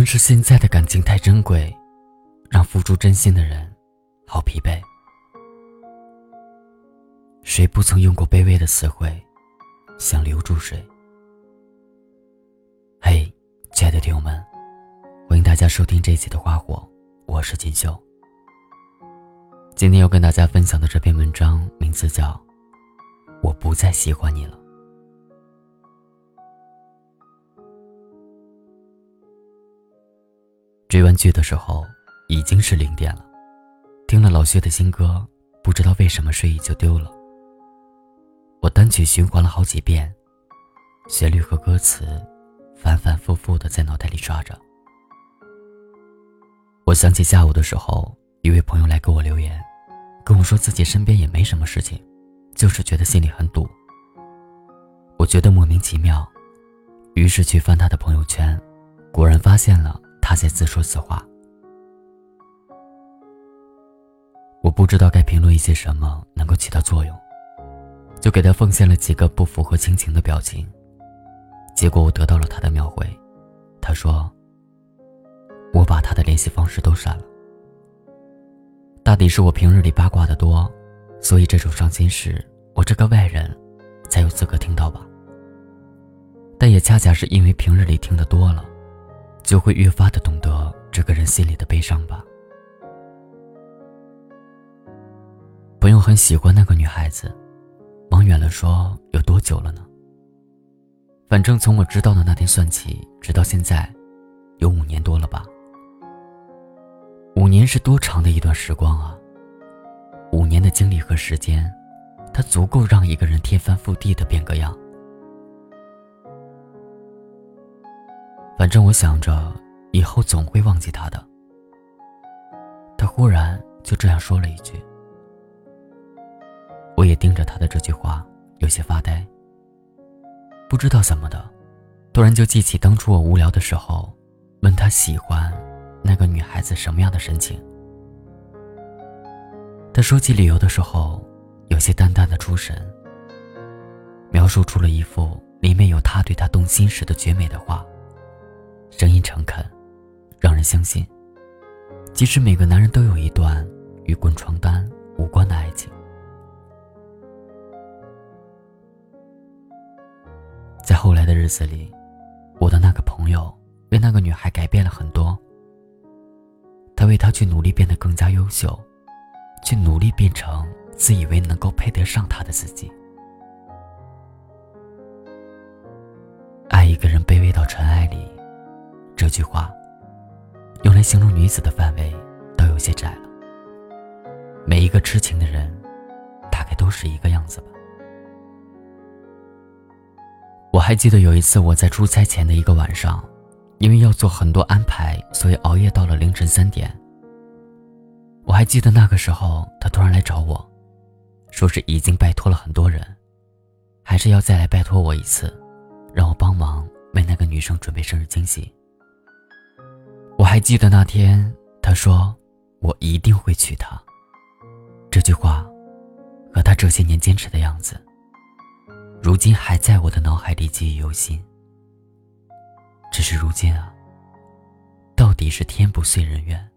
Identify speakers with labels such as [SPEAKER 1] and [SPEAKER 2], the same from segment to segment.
[SPEAKER 1] 能是现在的感情太珍贵，让付出真心的人好疲惫。谁不曾用过卑微的词汇，想留住谁？嘿，亲爱的听友们，欢迎大家收听这一期的花火，我是锦绣。今天要跟大家分享的这篇文章名字叫《我不再喜欢你了》。追完剧的时候已经是零点了，听了老薛的新歌，不知道为什么睡意就丢了。我单曲循环了好几遍，旋律和歌词反反复复的在脑袋里刷着。我想起下午的时候，一位朋友来给我留言，跟我说自己身边也没什么事情，就是觉得心里很堵。我觉得莫名其妙，于是去翻他的朋友圈，果然发现了。他在自说自话，我不知道该评论一些什么能够起到作用，就给他奉献了几个不符合亲情的表情。结果我得到了他的秒回，他说：“我把他的联系方式都删了。大抵是我平日里八卦的多，所以这种伤心事，我这个外人才有资格听到吧。但也恰恰是因为平日里听得多了。”就会越发的懂得这个人心里的悲伤吧。不用很喜欢那个女孩子，往远了说有多久了呢？反正从我知道的那天算起，直到现在，有五年多了吧。五年是多长的一段时光啊！五年的经历和时间，它足够让一个人天翻覆地的变个样。反正我想着，以后总会忘记他的。他忽然就这样说了一句，我也盯着他的这句话，有些发呆。不知道怎么的，突然就记起当初我无聊的时候，问他喜欢那个女孩子什么样的神情。他说起理由的时候，有些淡淡的出神，描述出了一幅里面有他对他动心时的绝美的画。声音诚恳，让人相信，即使每个男人都有一段与滚床单无关的爱情。在后来的日子里，我的那个朋友为那个女孩改变了很多。他为她去努力变得更加优秀，去努力变成自以为能够配得上她的自己。爱一个人卑微到尘埃里。这句话，用来形容女子的范围都有些窄了。每一个痴情的人，大概都是一个样子吧。我还记得有一次我在出差前的一个晚上，因为要做很多安排，所以熬夜到了凌晨三点。我还记得那个时候，他突然来找我，说是已经拜托了很多人，还是要再来拜托我一次，让我帮忙为那个女生准备生日惊喜。我还记得那天，他说：“我一定会娶她。”这句话，和他这些年坚持的样子，如今还在我的脑海里记忆犹新。只是如今啊，到底是天不遂人愿，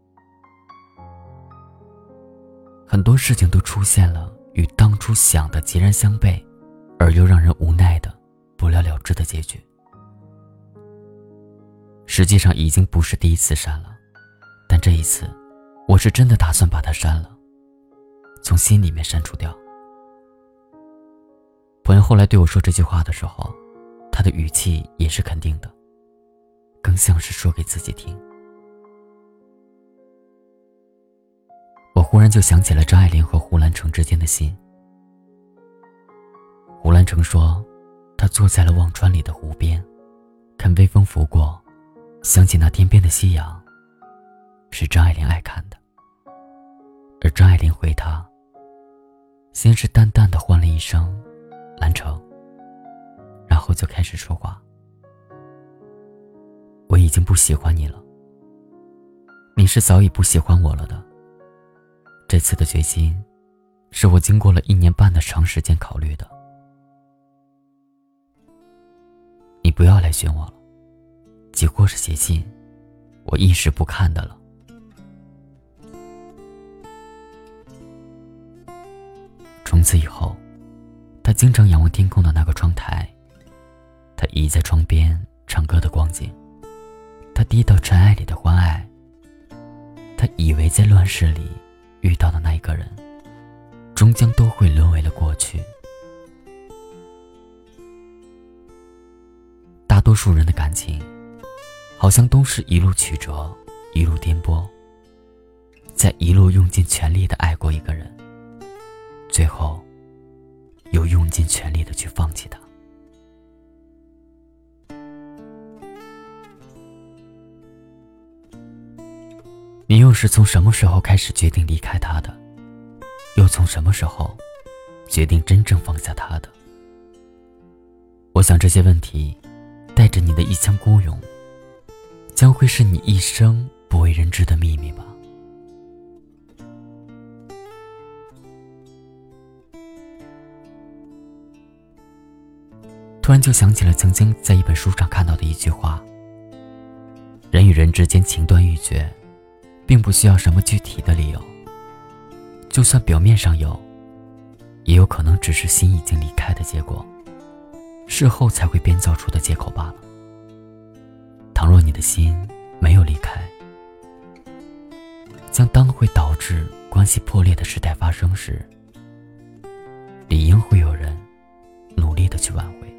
[SPEAKER 1] 很多事情都出现了与当初想的截然相悖，而又让人无奈的不了了之的结局。实际上已经不是第一次删了，但这一次，我是真的打算把它删了，从心里面删除掉。朋友后来对我说这句话的时候，他的语气也是肯定的，更像是说给自己听。我忽然就想起了张爱玲和胡兰成之间的信。胡兰成说，他坐在了忘川里的湖边，看微风拂过。想起那天边的夕阳，是张爱玲爱看的。而张爱玲回他，先是淡淡的唤了一声“兰城”，然后就开始说话：“我已经不喜欢你了，你是早已不喜欢我了的。这次的决心，是我经过了一年半的长时间考虑的。你不要来寻我了。”几乎是写信，我一时不看的了。从此以后，他经常仰望天空的那个窗台。他倚在窗边唱歌的光景，他低到尘埃里的欢爱。他以为在乱世里遇到的那一个人，终将都会沦为了过去。大多数人的感情，好像都是一路曲折，一路颠簸，在一路用尽全力的爱过一个人。最后，又用尽全力的去放弃他。你又是从什么时候开始决定离开他的？又从什么时候决定真正放下他的？我想这些问题，带着你的一腔孤勇，将会是你一生不为人知的秘密吧。突然就想起了曾经在一本书上看到的一句话：人与人之间情断欲绝，并不需要什么具体的理由。就算表面上有，也有可能只是心已经离开的结果，事后才会编造出的借口罢了。倘若你的心没有离开，将当会导致关系破裂的事态发生时，理应会有人努力的去挽回。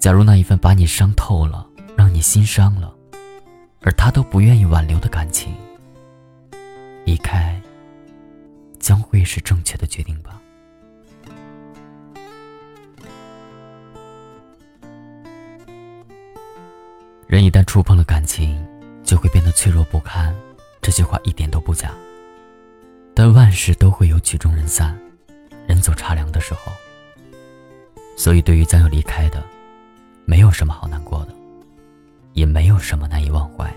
[SPEAKER 1] 假如那一份把你伤透了、让你心伤了，而他都不愿意挽留的感情，离开将会是正确的决定吧。一旦触碰了感情，就会变得脆弱不堪，这句话一点都不假。但万事都会有曲终人散、人走茶凉的时候，所以对于将要离开的，没有什么好难过的，也没有什么难以忘怀。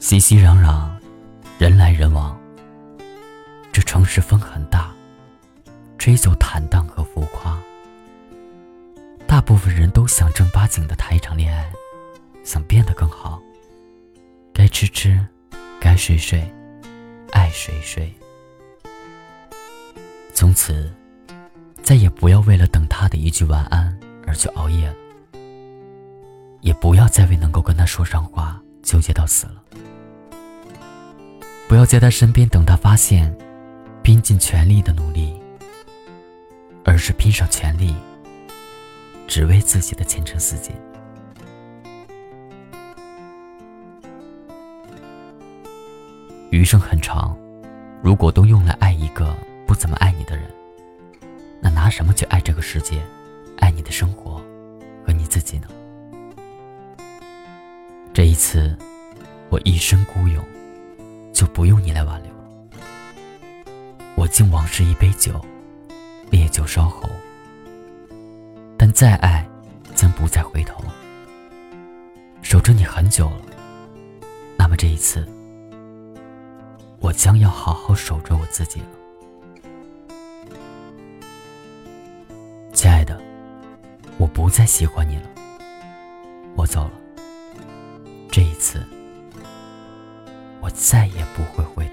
[SPEAKER 1] 熙熙攘攘，人来人往。这城市风很大，吹走坦荡和浮夸。大部分人都想正八经的谈一场恋爱，想变得更好。该吃吃，该睡睡，爱谁睡。从此。再也不要为了等他的一句晚安而去熬夜了，也不要再为能够跟他说上话纠结到死了。不要在他身边等他发现，拼尽全力的努力，而是拼上全力，只为自己的前程似锦。余生很长，如果都用来爱一个不怎么爱你的人。那拿什么去爱这个世界，爱你的生活和你自己呢？这一次，我一身孤勇，就不用你来挽留。我敬往事一杯酒，烈酒烧喉。再爱，将不再回头。守着你很久了，那么这一次，我将要好好守着我自己了。亲爱的，我不再喜欢你了，我走了。这一次，我再也不会回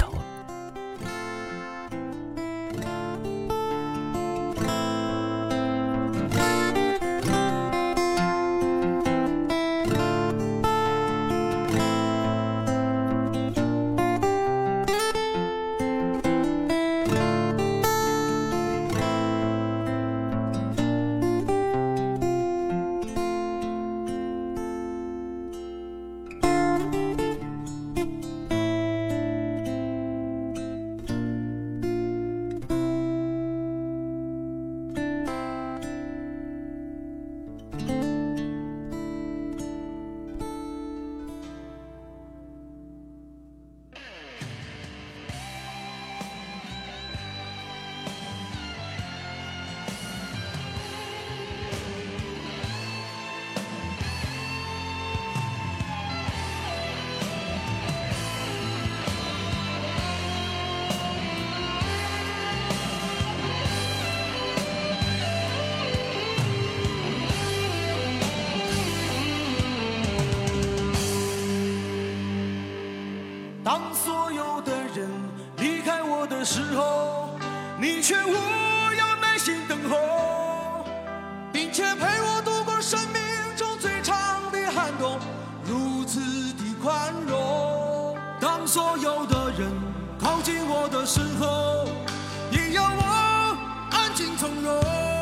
[SPEAKER 2] 时候，你却无恙，耐心等候，并且陪我度过生命中最长的寒冬，如此的宽容。当所有的人靠近我的时候，也要我安静从容。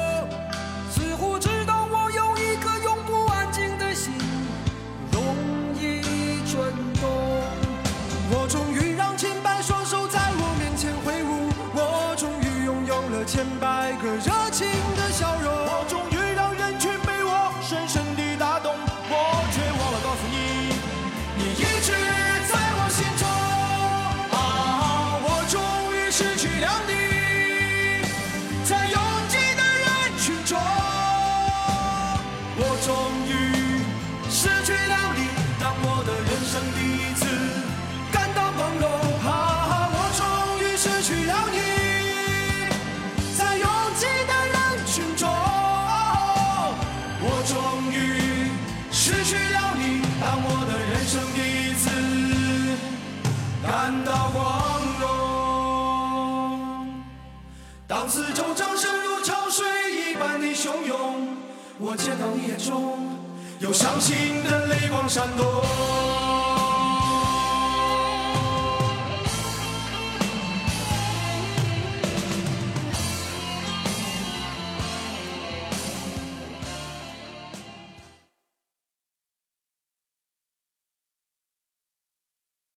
[SPEAKER 2] 我见到你眼中有伤心的泪光闪动